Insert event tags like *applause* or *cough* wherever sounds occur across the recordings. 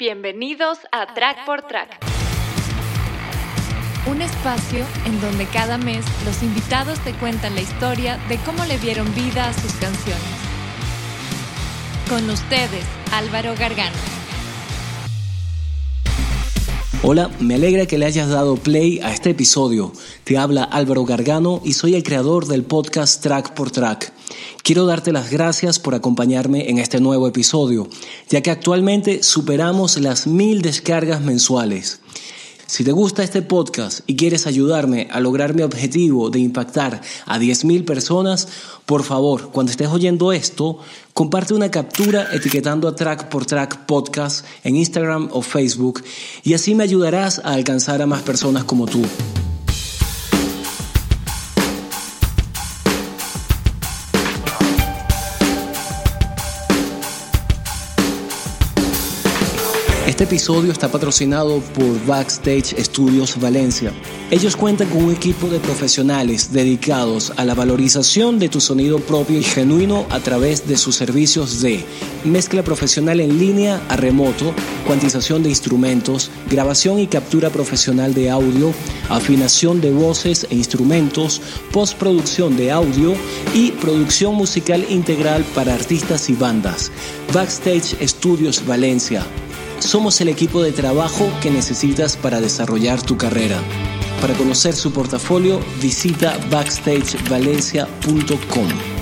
Bienvenidos a Track por Track. Un espacio en donde cada mes los invitados te cuentan la historia de cómo le dieron vida a sus canciones. Con ustedes, Álvaro Gargano. Hola, me alegra que le hayas dado play a este episodio. Te habla Álvaro Gargano y soy el creador del podcast Track por Track. Quiero darte las gracias por acompañarme en este nuevo episodio, ya que actualmente superamos las mil descargas mensuales. Si te gusta este podcast y quieres ayudarme a lograr mi objetivo de impactar a 10.000 personas, por favor, cuando estés oyendo esto, comparte una captura etiquetando a Track por Track Podcast en Instagram o Facebook y así me ayudarás a alcanzar a más personas como tú. Este episodio está patrocinado por Backstage Studios Valencia. Ellos cuentan con un equipo de profesionales dedicados a la valorización de tu sonido propio y genuino a través de sus servicios de mezcla profesional en línea a remoto, cuantización de instrumentos, grabación y captura profesional de audio, afinación de voces e instrumentos, postproducción de audio y producción musical integral para artistas y bandas. Backstage Studios Valencia somos el equipo de trabajo que necesitas para desarrollar tu carrera. Para conocer su portafolio, visita backstagevalencia.com.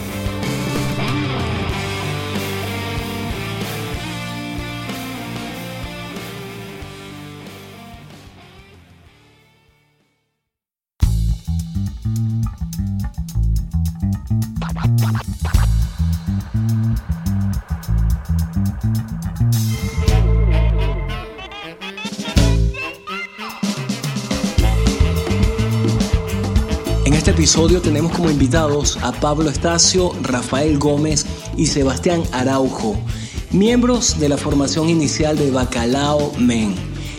episodio tenemos como invitados a Pablo Estacio, Rafael Gómez y Sebastián Araujo, miembros de la formación inicial de Bacalao Men.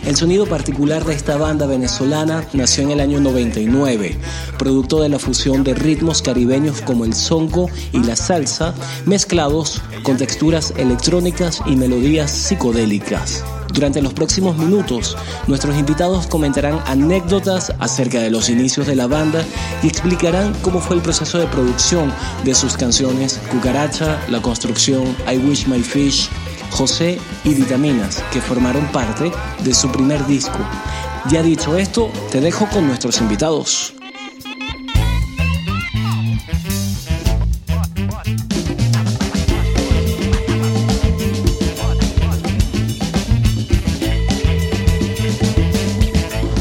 El sonido particular de esta banda venezolana nació en el año 99, producto de la fusión de ritmos caribeños como el songo y la salsa, mezclados con texturas electrónicas y melodías psicodélicas. Durante los próximos minutos, nuestros invitados comentarán anécdotas acerca de los inicios de la banda y explicarán cómo fue el proceso de producción de sus canciones Cucaracha, La Construcción, I Wish My Fish, José y Vitaminas, que formaron parte de su primer disco. Ya dicho esto, te dejo con nuestros invitados.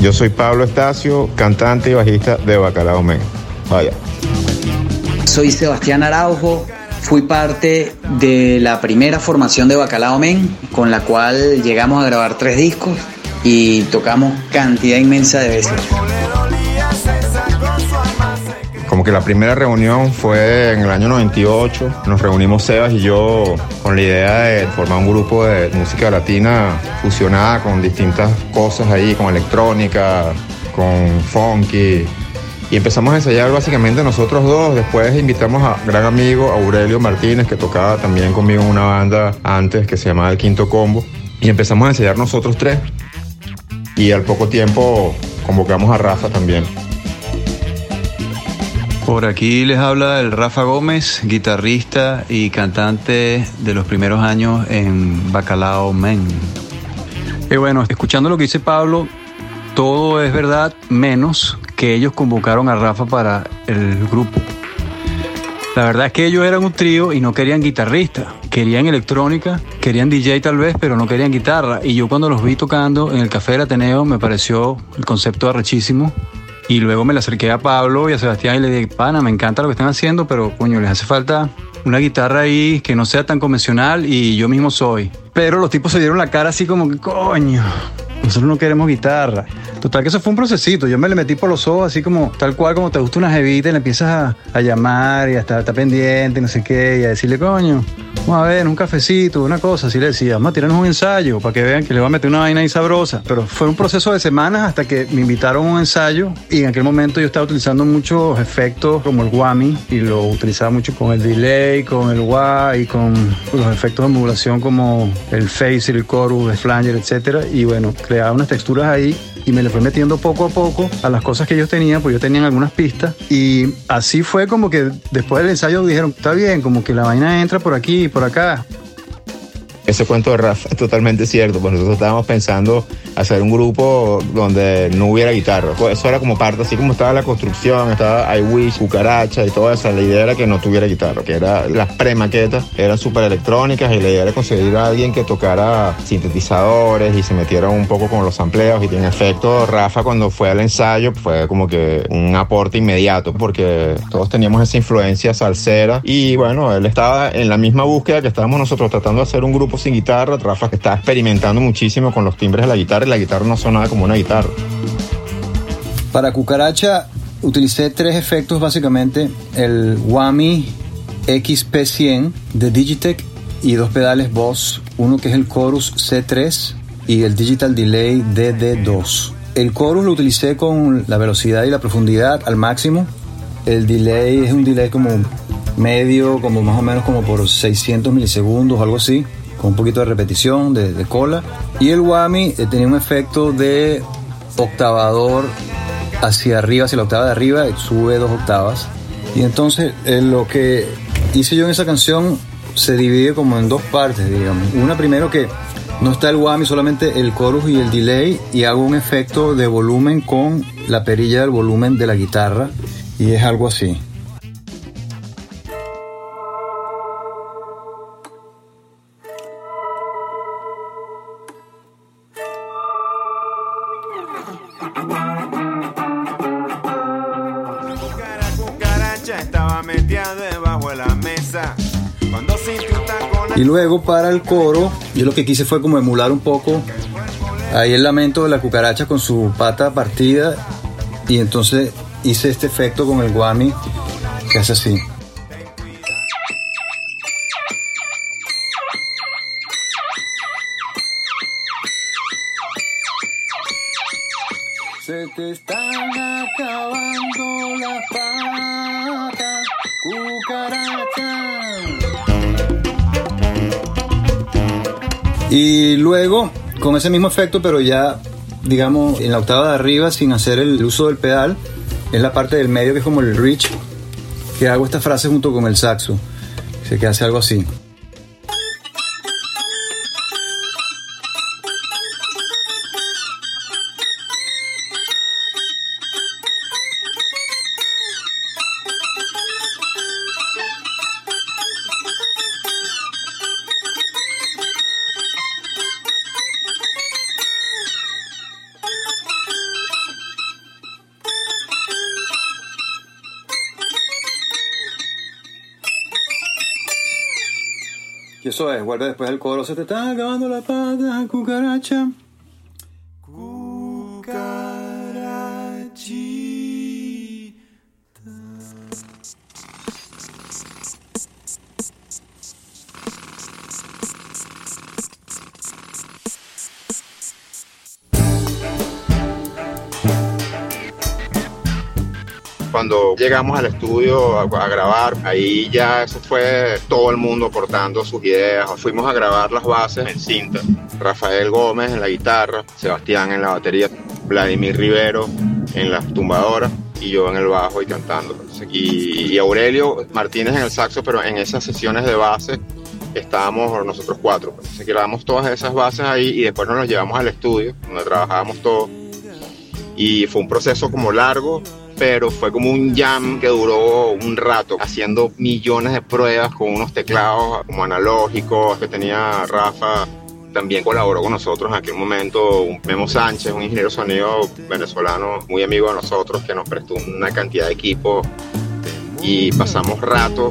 Yo soy Pablo Estacio, cantante y bajista de Bacalao Men. Vaya. Soy Sebastián Araujo, fui parte de la primera formación de Bacalao Men, con la cual llegamos a grabar tres discos y tocamos cantidad inmensa de veces como que la primera reunión fue en el año 98. Nos reunimos Sebas y yo con la idea de formar un grupo de música latina fusionada con distintas cosas ahí, con electrónica, con funky. Y empezamos a ensayar básicamente nosotros dos. Después invitamos a gran amigo Aurelio Martínez, que tocaba también conmigo en una banda antes que se llamaba El Quinto Combo. Y empezamos a ensayar nosotros tres. Y al poco tiempo convocamos a Rafa también. Por aquí les habla el Rafa Gómez, guitarrista y cantante de los primeros años en Bacalao Men. Y bueno, escuchando lo que dice Pablo, todo es verdad, menos que ellos convocaron a Rafa para el grupo. La verdad es que ellos eran un trío y no querían guitarrista, querían electrónica, querían DJ tal vez, pero no querían guitarra. Y yo cuando los vi tocando en el Café del Ateneo me pareció el concepto arrechísimo y luego me le acerqué a Pablo y a Sebastián y le dije, pana, me encanta lo que están haciendo, pero coño, les hace falta una guitarra ahí que no sea tan convencional y yo mismo soy. Pero los tipos se dieron la cara así como coño, nosotros no queremos guitarra. Total que eso fue un procesito. Yo me le metí por los ojos así como tal cual como te gusta una jevita y le empiezas a, llamar y a estar, pendiente y no sé qué y a decirle, coño, vamos a ver, un cafecito, una cosa, así le decía, vamos a tirarnos un ensayo para que vean que le va a meter una vaina ahí sabrosa. Pero fue un proceso de semanas hasta que me invitaron a un ensayo y en aquel momento yo estaba utilizando muchos efectos como el whammy y lo utilizaba mucho con el delay, con el wah y con los efectos de modulación como el face, el chorus, el flanger, etcétera. Y bueno, creaba unas texturas ahí y me le fui metiendo poco a poco a las cosas que ellos tenían, pues yo tenía algunas pistas y así fue como que después del ensayo dijeron, está bien, como que la vaina entra por aquí y por acá. Ese cuento de Rafa es totalmente cierto, pues nosotros estábamos pensando hacer un grupo donde no hubiera guitarra. Pues eso era como parte, así como estaba la construcción, estaba I Wish, Cucaracha y toda esa. La idea era que no tuviera guitarra, que era las premaquetas eran súper electrónicas y la idea era conseguir a alguien que tocara sintetizadores y se metiera un poco con los amplios y en efecto Rafa cuando fue al ensayo fue como que un aporte inmediato porque todos teníamos esa influencia salsera y bueno, él estaba en la misma búsqueda que estábamos nosotros tratando de hacer un grupo sin guitarra. Rafa que estaba experimentando muchísimo con los timbres de la guitarra y la guitarra no sonaba como una guitarra. Para Cucaracha utilicé tres efectos básicamente, el Whammy XP100 de Digitech y dos pedales Boss, uno que es el Chorus C3 y el Digital Delay DD2. El chorus lo utilicé con la velocidad y la profundidad al máximo. El delay es un delay como medio, como más o menos como por 600 milisegundos, algo así con un poquito de repetición, de, cola. Y el whammy eh, tenía un efecto de octavador hacia arriba, hacia la octava de arriba, sube dos octavas. Y entonces eh, lo que hice yo en esa canción se divide como en dos partes, digamos. Una primero que no está el whammy, solamente el chorus y el delay, y hago un efecto de volumen con la perilla del volumen de la guitarra, y es algo así. Luego para el coro, yo lo que quise fue como emular un poco ahí el lamento de la cucaracha con su pata partida y entonces hice este efecto con el guami que hace así. Se te están acabando las patas, cucaracha. Y luego, con ese mismo efecto, pero ya, digamos, en la octava de arriba, sin hacer el uso del pedal, es la parte del medio que es como el reach, que hago esta frase junto con el saxo, que hace algo así. Eso es, vuelve después el coro, se te está acabando la pata, cucaracha. Cuando llegamos al estudio a, grabar, ahí ya eso fue todo el mundo aportando sus ideas. Fuimos a grabar las bases en cinta. Rafael Gómez en la guitarra, Sebastián en la batería, Vladimir Rivero en las tumbadoras y yo en el bajo y cantando. Y, Aurelio Martínez en el saxo, pero en esas sesiones de base estábamos nosotros cuatro. Entonces grabamos todas esas bases ahí y después nos las llevamos al estudio, donde trabajábamos todos. Y fue un proceso como largo, pero fue como un jam que duró un rato, haciendo millones de pruebas con unos teclados como analógicos que tenía Rafa. También colaboró con nosotros en aquel momento Memo Sánchez, un ingeniero sonido venezolano muy amigo de nosotros, que nos prestó una cantidad de equipo y pasamos rato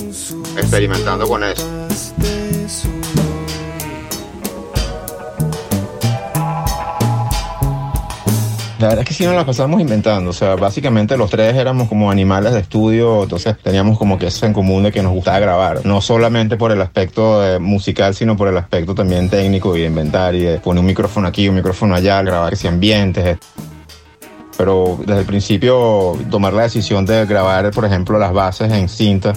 experimentando con eso. La verdad es que sí nos la pasamos inventando, o sea, básicamente los tres éramos como animales de estudio, entonces teníamos como que eso en común de que nos gustaba grabar, no solamente por el aspecto eh, musical, sino por el aspecto también técnico y inventar y de poner un micrófono aquí, un micrófono allá, grabar ese ambientes. Pero desde el principio tomar la decisión de grabar, por ejemplo, las bases en cinta,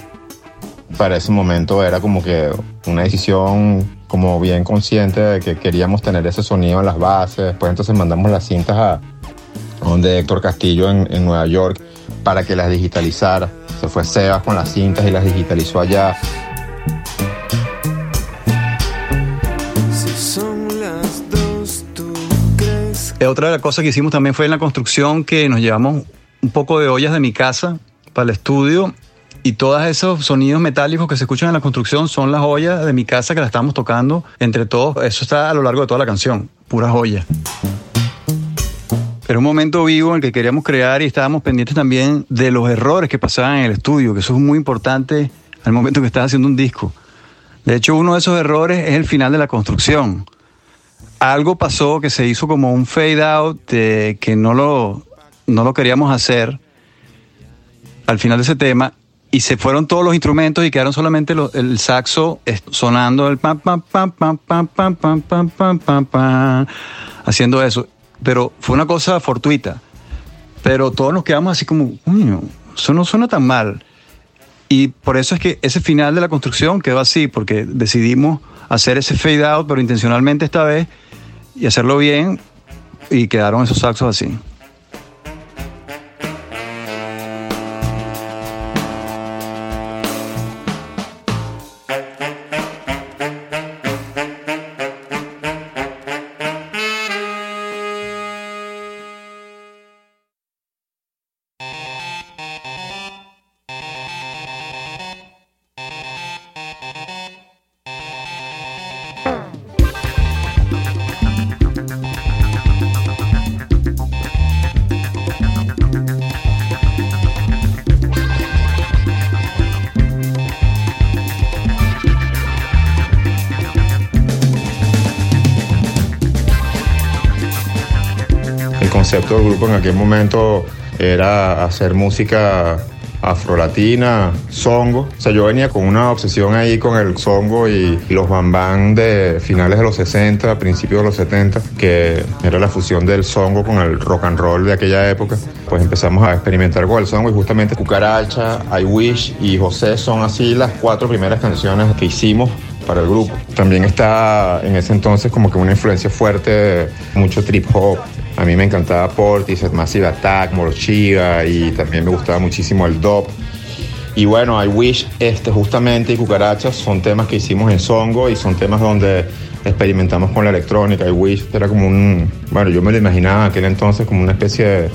para ese momento era como que una decisión como bien consciente de que queríamos tener ese sonido en las bases. Pues entonces mandamos las cintas a, donde Héctor Castillo en, Nueva York para que las digitalizara. Se fue Sebas con las cintas y las digitalizó allá. Eh, otra de las cosas que hicimos también fue en la construcción que nos llevamos un poco de ollas de mi casa para el estudio y todos esos sonidos metálicos que se escuchan en la construcción son las ollas de mi casa que la estamos tocando entre todos. Eso está a lo largo de toda la canción, puras joyas. Era un momento vivo en el que queríamos crear y estábamos pendientes también de los errores que pasaban en el estudio, que eso es muy importante al momento que estás haciendo un disco. De hecho, uno de esos errores es el final de la construcción. Algo pasó que se hizo como un fade out que no lo, no lo queríamos hacer al final de ese tema y se fueron todos los instrumentos y quedaron solamente el saxo sonando el pam pam pam pam pam pam pam pam pam haciendo eso pero fue una cosa fortuita. Pero todos nos quedamos así como, eso no suena tan mal. Y por eso es que ese final de la construcción quedó así, porque decidimos hacer ese fade out, pero intencionalmente esta vez, y hacerlo bien, y quedaron esos saxos así. Concepto del grupo en aquel momento era hacer música afrolatina, songo. O sea, yo venía con una obsesión ahí con el songo y, los bambán de finales de los 60, principios de los 70, que era la fusión del songo con el rock and roll de aquella época. Pues empezamos a experimentar con el songo y justamente Cucaracha, I Wish y José son así las cuatro primeras canciones que hicimos para el grupo. También está en ese entonces como que una influencia fuerte, mucho trip hop, a mí me encantaba Portis, Massive Attack, Morchiga y también me gustaba muchísimo el Dop. Y bueno, I Wish, este, justamente y Cucarachas son temas que hicimos en Songo y son temas donde experimentamos con la electrónica. I Wish era como un, bueno, yo me lo imaginaba en aquel entonces como una especie de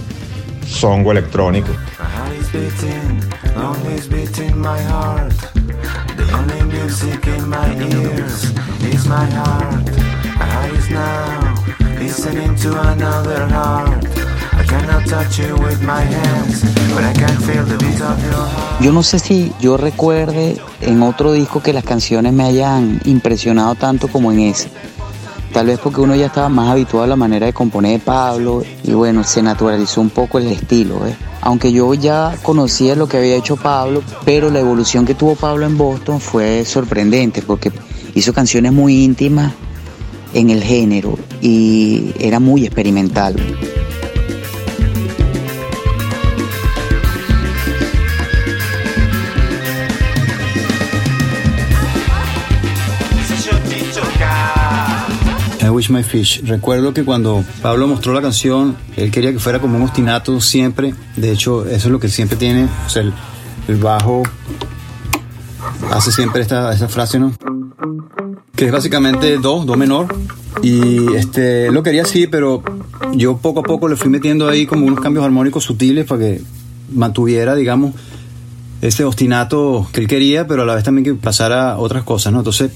songo electrónico. Yo no sé si yo recuerde en otro disco que las canciones me hayan impresionado tanto como en ese. Tal vez porque uno ya estaba más habituado a la manera de componer Pablo y bueno, se naturalizó un poco el estilo. Aunque yo ya conocía lo que había hecho Pablo, pero la evolución que tuvo Pablo en Boston fue sorprendente porque hizo canciones muy íntimas en el género y era muy experimental. I Wish My Fish. Recuerdo que cuando Pablo mostró la canción, él quería que fuera como un ostinato siempre. De hecho, eso es lo que siempre tiene. O el, bajo hace siempre esta, esta frase, ¿no? que es básicamente do, do menor. Y este, lo quería así, pero yo poco a poco le fui metiendo ahí como unos cambios armónicos sutiles para que mantuviera, digamos, ese ostinato que él quería, pero a la vez también que pasara otras cosas, ¿no? Entonces,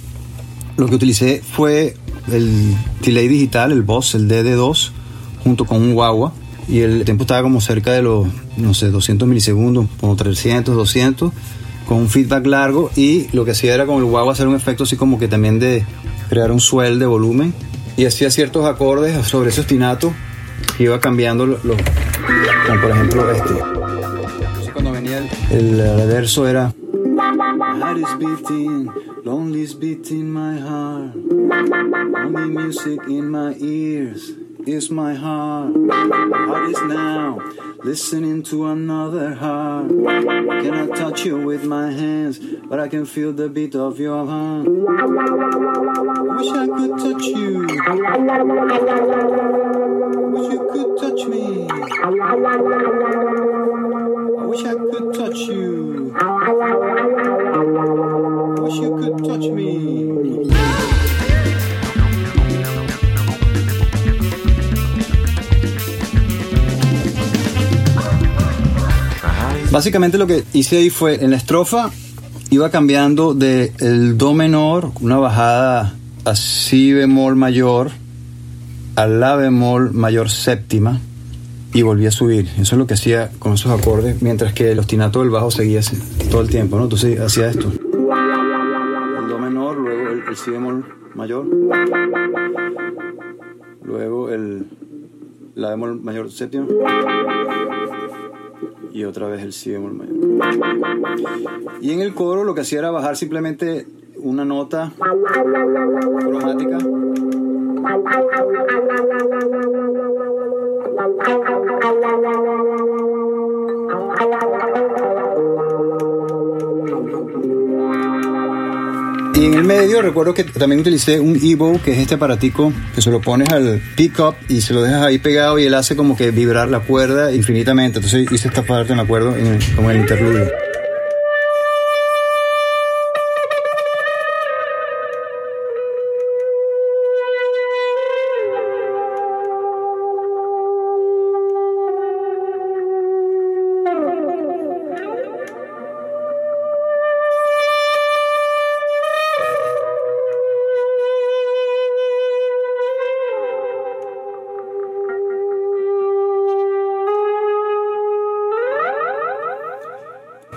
lo que utilicé fue el delay digital, el Boss, el DD2, junto con un guagua. Y el tiempo estaba como cerca de los, no sé, 200 milisegundos, como 300, 200 con un feedback largo y lo que hacía era con el guagua hacer un efecto así como que también de crear un swell de volumen y hacía ciertos acordes sobre ese ostinato iba cambiando los, como por ejemplo este. Entonces cuando venía el, el, verso era heart is beating, lonely is beating my heart. Only music in my ears is my heart. Heart is now listening to another heart. I cannot touch you with my hands, but I can feel the beat of your heart. Wish I could touch you. Wish you could touch me. I wish I could touch you. Wish you could touch me. Básicamente lo que hice ahí fue en la estrofa iba cambiando de el do menor, una bajada a si bemol mayor, a la bemol mayor séptima y volví a subir. Eso es lo que hacía con esos acordes, mientras que el ostinato del bajo seguía todo el tiempo, ¿no? Entonces hacía esto. El do menor, luego el, si bemol mayor, luego el la bemol mayor séptima y otra vez el si bemol mayor. Y en el coro lo que hacía era bajar simplemente una nota cromática. Y en el medio recuerdo que también utilicé un Evo, que es este aparatico que se lo pones al pickup y se lo dejas ahí pegado y él hace como que vibrar la cuerda infinitamente. Entonces hice esta parte, me acuerdo, en el, como el interludio.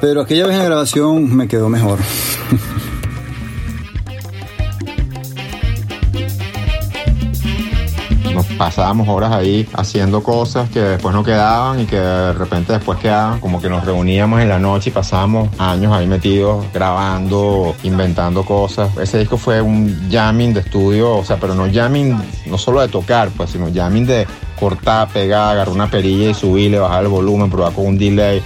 Pero aquella vez en la grabación me quedó mejor. Nos pasábamos horas ahí haciendo cosas que después no quedaban y que de repente después quedaban, como que nos reuníamos en la noche y pasábamos años ahí metidos grabando, inventando cosas. Ese disco fue un jamming de estudio, o sea, pero no jamming, no solo de tocar, pues, sino jamming de cortar, pegar, agarrar una perilla y subirle, bajar el volumen, probar con un delay.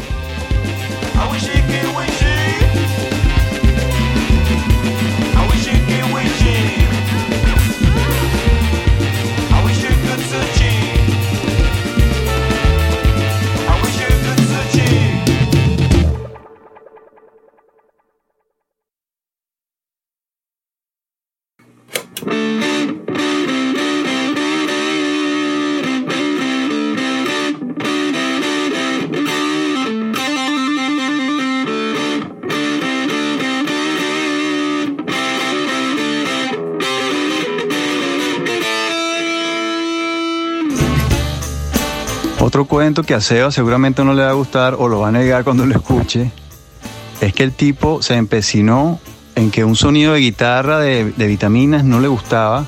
Otro cuento que a Seba seguramente no le va a gustar o lo va a negar cuando lo escuche es que el tipo se empecinó en que un sonido de guitarra de, vitaminas no le gustaba,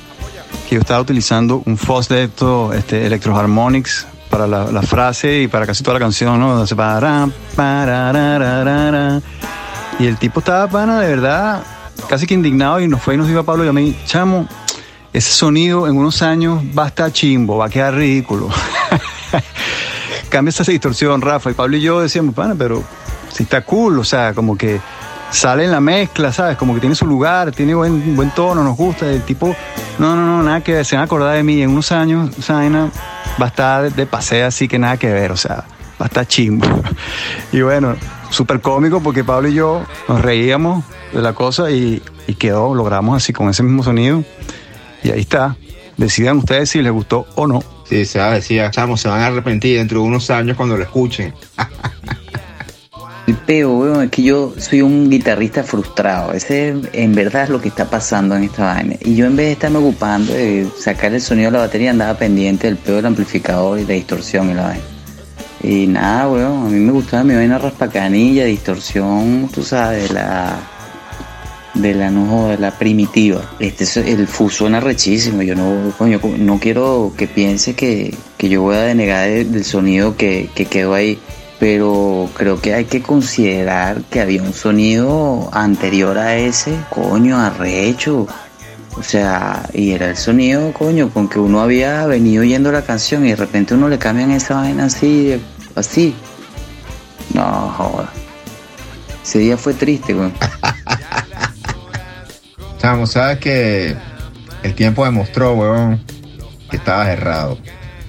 que yo estaba utilizando un Foss de estos este, Electroharmonics para la, frase y para casi toda la canción, ¿no? Y el tipo estaba pana de verdad, casi que indignado y nos fue y nos dijo a Pablo y a mí, chamo, ese sonido en unos años va a estar chimbo, va a quedar ridículo. *laughs* Cambia esa distorsión, Rafa. Y Pablo y yo decíamos, pana, pero si está cool, o sea, como que sale en la mezcla, ¿sabes? Como que tiene su lugar, tiene buen, buen tono, nos gusta. El tipo, no, no, no, nada que se van a acordar de mí. En unos años, esa vaina va a estar de, paseo, así que nada que ver, o sea, va a estar chimbo. *laughs* y bueno, súper cómico porque Pablo y yo nos reíamos de la cosa y quedó, logramos así con ese mismo sonido. Y ahí está. Decidan ustedes si les gustó o no. Sí, se decía, chamos, se van a arrepentir dentro de unos años cuando lo escuchen. *laughs* El peo, weón, es que yo soy un guitarrista frustrado. Ese en verdad es lo que está pasando en esta vaina. Y yo en vez de estarme ocupando de sacar el sonido de la batería, andaba pendiente del peo del amplificador y la distorsión y la vaina. Y nada, weón, a mí me gustaba mi vaina raspacanilla, distorsión, tú sabes, la de la no de la primitiva. Este es- el FU suena rechísimo. Yo no, coño, no quiero que piense que, que yo voy a denegar de- del sonido que, que quedó ahí. Pero creo que hay que considerar que había un sonido anterior a ese, coño, arrecho. O sea, y era el sonido, coño, con que uno había venido oyendo la canción y de repente uno le cambian esa vaina así, así. No, joda. Ese día fue triste, güey. *laughs* Chamo, sabes que el tiempo demostró, weón, que estabas errado.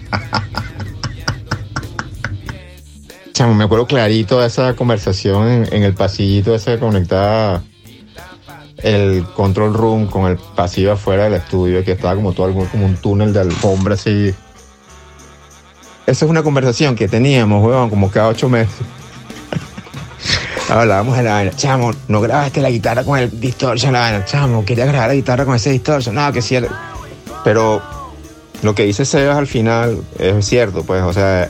*laughs* Chamo, me acuerdo clarito de esa conversación en, el pasillito ese que conectaba el control room con el pasillo afuera del estudio, que estaba como todo algo como un túnel de alfombra así. Esa es una conversación que teníamos, weón, como cada ocho meses. Hablábamos de la vaina. Chamo, no grabaste la guitarra con el distortion, la vaina. Chamo, quería grabar la guitarra con ese distortion. No, que era- Pero lo que dice Sebas al final es cierto, pues, o sea,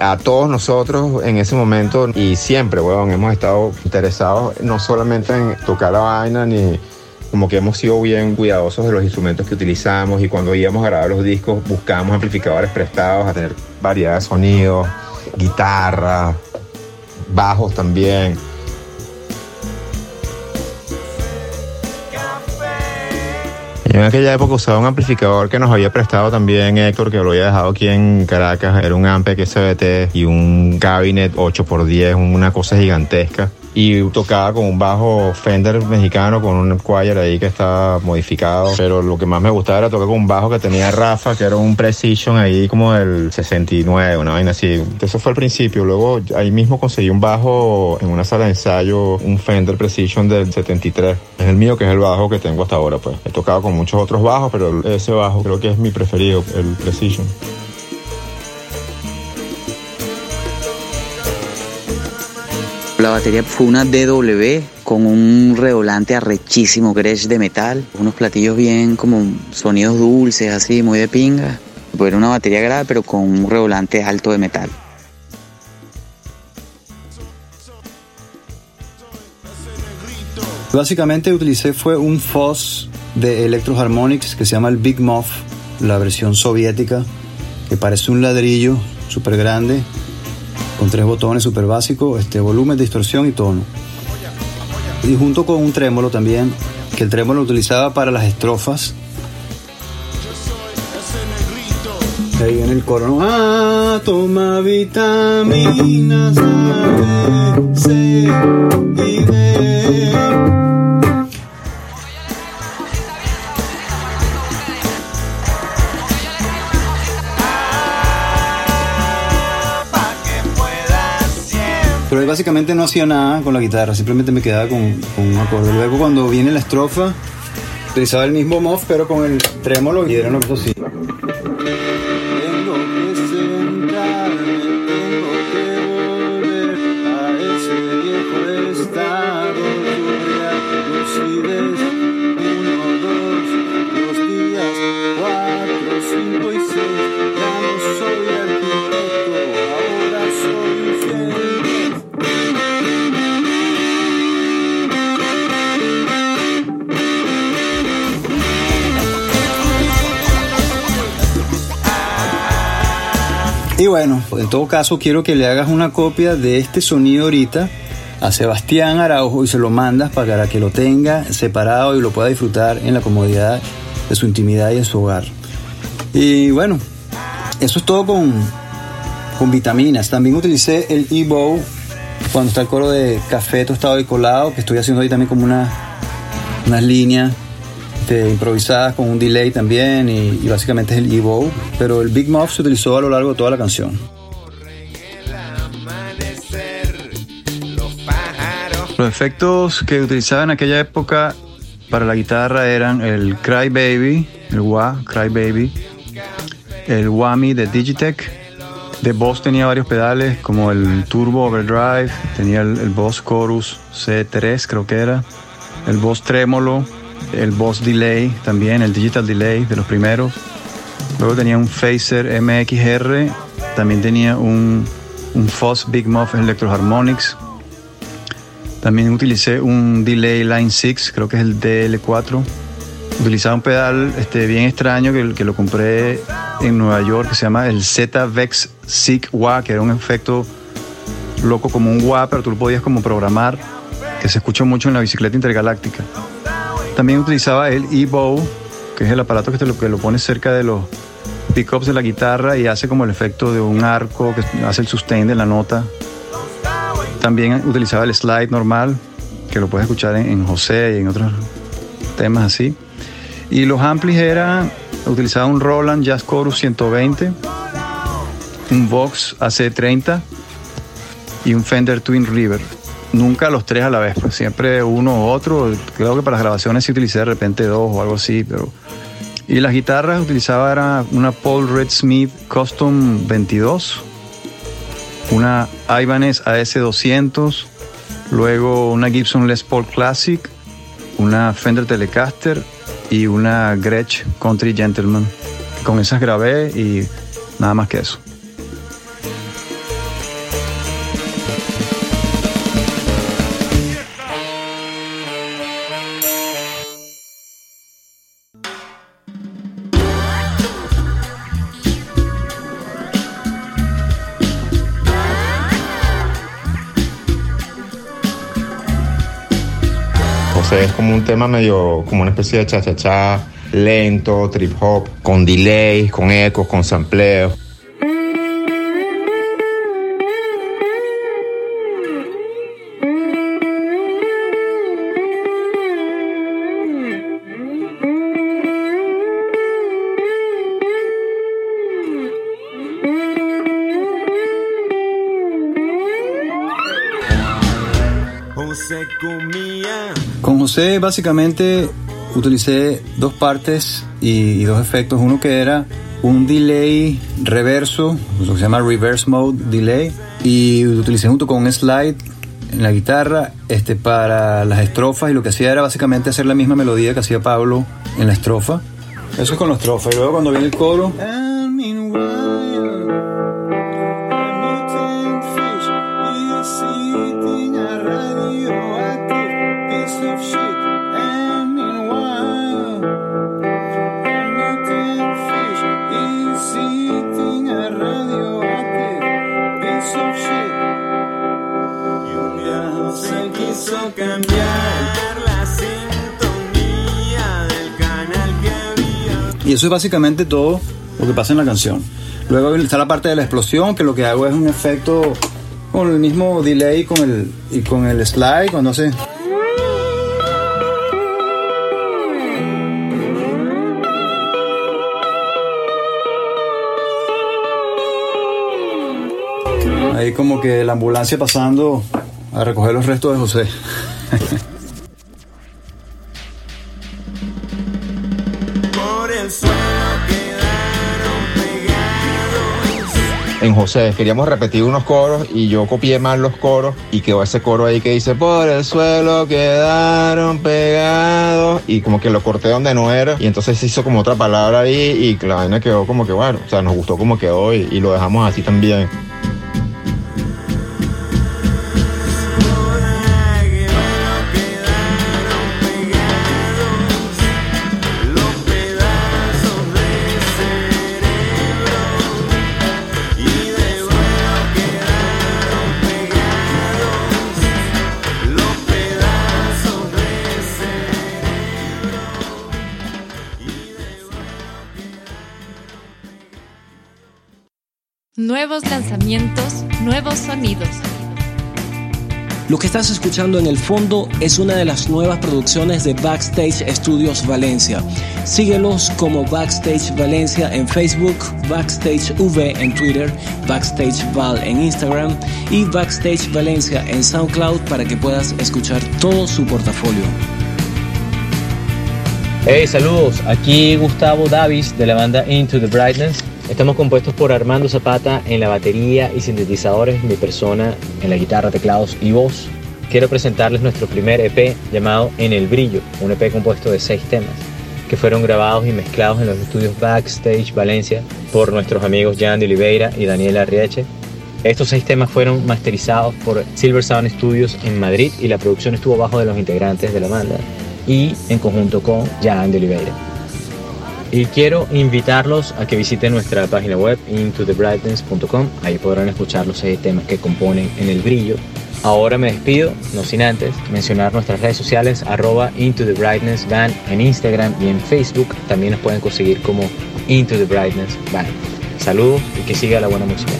a todos nosotros en ese momento y siempre, weón, hemos estado interesados no solamente en tocar la vaina, ni como que hemos sido bien cuidadosos de los instrumentos que utilizamos y cuando íbamos a grabar los discos buscábamos amplificadores prestados a tener variedad de sonidos, guitarra, bajos también. En aquella época usaba un amplificador que nos había prestado también Héctor, que lo había dejado aquí en Caracas. Era un Ampeg SBT y un cabinet 8x10, una cosa gigantesca. Y tocaba con un bajo Fender mexicano con un choir ahí que estaba modificado. Pero lo que más me gustaba era tocar con un bajo que tenía Rafa, que era un Precision ahí como del 69, una vaina así. Eso fue al principio. Luego ahí mismo conseguí un bajo en una sala de ensayo, un Fender Precision del 73. Es el mío que es el bajo que tengo hasta ahora. Pues he tocado con muchos otros bajos, pero ese bajo creo que es mi preferido, el Precision. La batería fue una DW con un redolante arrechísimo Gretsch de metal, unos platillos bien como sonidos dulces, así, muy de pinga. Era una batería grave, pero con un redolante alto de metal. Básicamente utilicé fue un Foss de Electro Harmonics que se llama el Big Muff, la versión soviética, que parece un ladrillo súper grande, con tres botones súper básicos, este, volumen, distorsión y tono. Y junto con un trémolo también, que el trémolo lo utilizaba para las estrofas. Ahí viene el coro. Ah, toma vitaminas A, B, C y D. Pero básicamente no hacía nada con la guitarra, simplemente me quedaba con, un acorde. Luego cuando viene la estrofa, utilizaba el mismo muff, pero con el trémolo y era así. Tengo Y bueno, en todo caso quiero que le hagas una copia de este sonido ahorita a Sebastián Araujo y se lo mandas para que lo tenga separado y lo pueda disfrutar en la comodidad de su intimidad y en su hogar. Y bueno, eso es todo con, con vitaminas. También utilicé el E-Bow cuando está el coro de café tostado y colado, que estoy haciendo ahí también como una, unas líneas este, improvisadas con un delay también y, básicamente es el E-Bow, pero el Big Muff se utilizó a lo largo de toda la canción. Los efectos que utilizaba en aquella época para la guitarra eran el Cry Baby, el wah, Cry Baby, el whammy de Digitech. De Boss tenía varios pedales como el Turbo Overdrive, tenía el, el Boss Chorus C3 creo que era, el Boss Tremolo, el Boss Delay también, el Digital Delay de los primeros. Luego tenía un Phaser MXR, también tenía un, un Foss Big Muff Electro Harmonics. También utilicé un delay Line 6, creo que es el DL4. Utilizaba un pedal este, bien extraño que, que lo compré en Nueva York, que se llama el Z-Vex Sig Wah, que era un efecto loco como un wah, pero tú lo podías como programar, que se escucha mucho en la bicicleta intergaláctica. También utilizaba el E-Bow, que es el aparato que lo, que lo cerca de los pickups de la guitarra y hace como el efecto de un arco que hace el sustain de la nota. También utilizaba el slide normal, que lo puedes escuchar en, en José y en otros temas así. Y los amplis eran, utilizaba un Roland Jazz Chorus 120, un Vox AC30 y un Fender Twin River nunca los tres a la vez, pues siempre uno u otro. Creo que para las grabaciones sí utilicé de repente dos o algo así, pero... Y las guitarras utilizaba era una Paul Red Smith Custom 22, una Ibanez AS200, luego una Gibson Les Paul Classic, una Fender Telecaster y una Gretsch Country Gentleman. Con esas grabé y nada más que eso. Un tema medio, como una especie de cha-cha-cha, lento, trip hop, con delays, con ecos, con sampleo. José básicamente utilicé dos partes y, dos efectos. Uno que era un delay reverso, lo se llama reverse mode delay, y lo utilicé junto con un slide en la guitarra este, para las estrofas y lo que hacía era básicamente hacer la misma melodía que hacía Pablo en la estrofa. Eso es con la estrofa. Y luego cuando viene el coro... es básicamente todo lo que pasa en la canción. Luego está la parte de la explosión, que lo que hago es un efecto con el mismo delay con el, y con el slide, cuando hace... Ahí como que la ambulancia pasando a recoger los restos de José. *laughs* en José. Queríamos repetir unos coros y yo copié mal los coros y quedó ese coro ahí que dice por el suelo quedaron pegados y como que lo corté donde no era y entonces se hizo como otra palabra ahí y la vaina quedó como que bueno, o sea, nos gustó como quedó y, y lo dejamos así también. Nuevos sonidos. Lo que estás escuchando en el fondo es una de las nuevas producciones de Backstage Studios Valencia. Síguelos como Backstage Valencia en Facebook, Backstage V en Twitter, Backstage Val en Instagram y Backstage Valencia en SoundCloud para que puedas escuchar todo su portafolio. Hey, saludos. Aquí Gustavo Davis de la banda Into the Brightness. Estamos compuestos por Armando Zapata en la batería y sintetizadores, mi persona en la guitarra, teclados y voz. Quiero presentarles nuestro primer EP llamado En el Brillo, un EP compuesto de seis temas, que fueron grabados y mezclados en los estudios Backstage Valencia por nuestros amigos Jan de Oliveira y Daniela Arrieche. Estos seis temas fueron masterizados por Silver Sound Studios en Madrid y la producción estuvo bajo de los integrantes de la banda y en conjunto con Jan de Oliveira. Y quiero invitarlos a que visiten nuestra página web intothebrightness.com. Ahí podrán escuchar los seis temas que componen En el Brillo. Ahora me despido, no sin antes mencionar nuestras redes sociales arroba Into the Brightness Band en Instagram y en Facebook. También nos pueden conseguir como Into the Brightness Band. Saludos y que siga la buena música.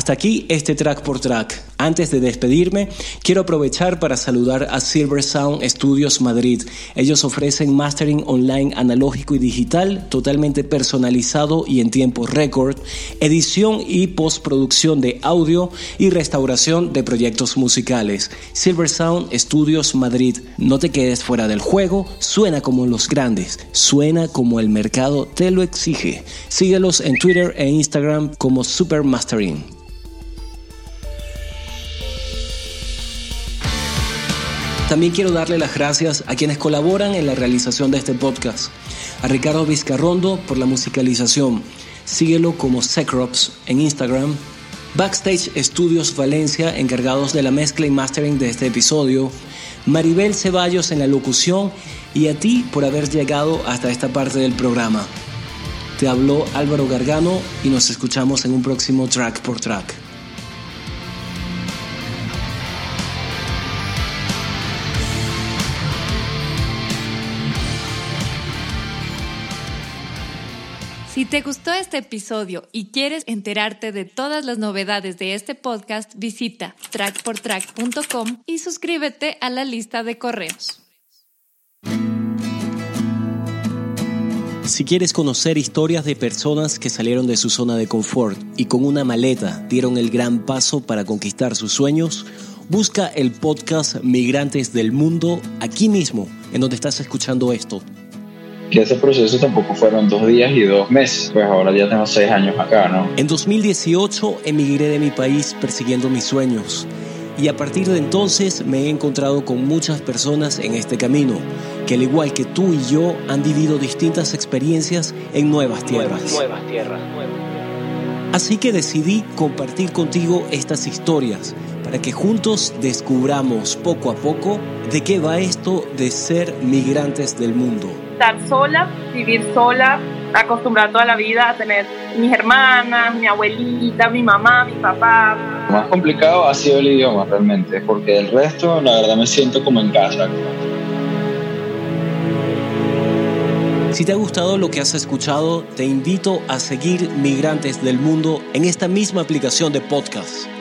Hasta aquí este track por track. Antes de despedirme, quiero aprovechar para saludar a Silver Sound Studios Madrid. Ellos ofrecen mastering online analógico y digital totalmente personalizado y en tiempo récord, edición y postproducción de audio y restauración de proyectos musicales. Silver Sound Studios Madrid. No te quedes fuera del juego, suena como los grandes, suena como el mercado te lo exige. Síguelos en Twitter e Instagram como Super Mastering. También quiero darle las gracias a quienes colaboran en la realización de este podcast. A Ricardo Vizcarrondo por la musicalización. Síguelo como Secrops en Instagram. Backstage Studios Valencia, encargados de la mezcla y mastering de este episodio. Maribel Ceballos en la locución y a ti por haber llegado hasta esta parte del programa. Te habló Álvaro Gargano y nos escuchamos en un próximo track por track. Te gustó este episodio y quieres enterarte de todas las novedades de este podcast, visita trackportrack.com y suscríbete a la lista de correos. Si quieres conocer historias de personas que salieron de su zona de confort y con una maleta dieron el gran paso para conquistar sus sueños, busca el podcast Migrantes del Mundo aquí mismo, en donde estás escuchando esto que ese proceso tampoco fueron dos días y dos meses, pues ahora ya tengo seis años acá, ¿no? En 2018 emigré de mi país persiguiendo mis sueños y a partir de entonces me he encontrado con muchas personas en este camino, que al igual que tú y yo han vivido distintas experiencias en nuevas tierras. Nuevas, tierras. Así que decidí compartir contigo estas historias para que juntos descubramos poco a poco de qué va esto de ser migrantes del mundo estar sola, vivir sola, acostumbrada toda la vida a tener mis hermanas, mi abuelita, mi mamá, mi papá. Lo más complicado ha sido el idioma realmente, porque el resto la verdad me siento como en casa. Si te ha gustado lo que has escuchado, te invito a seguir Migrantes del Mundo en esta misma aplicación de podcast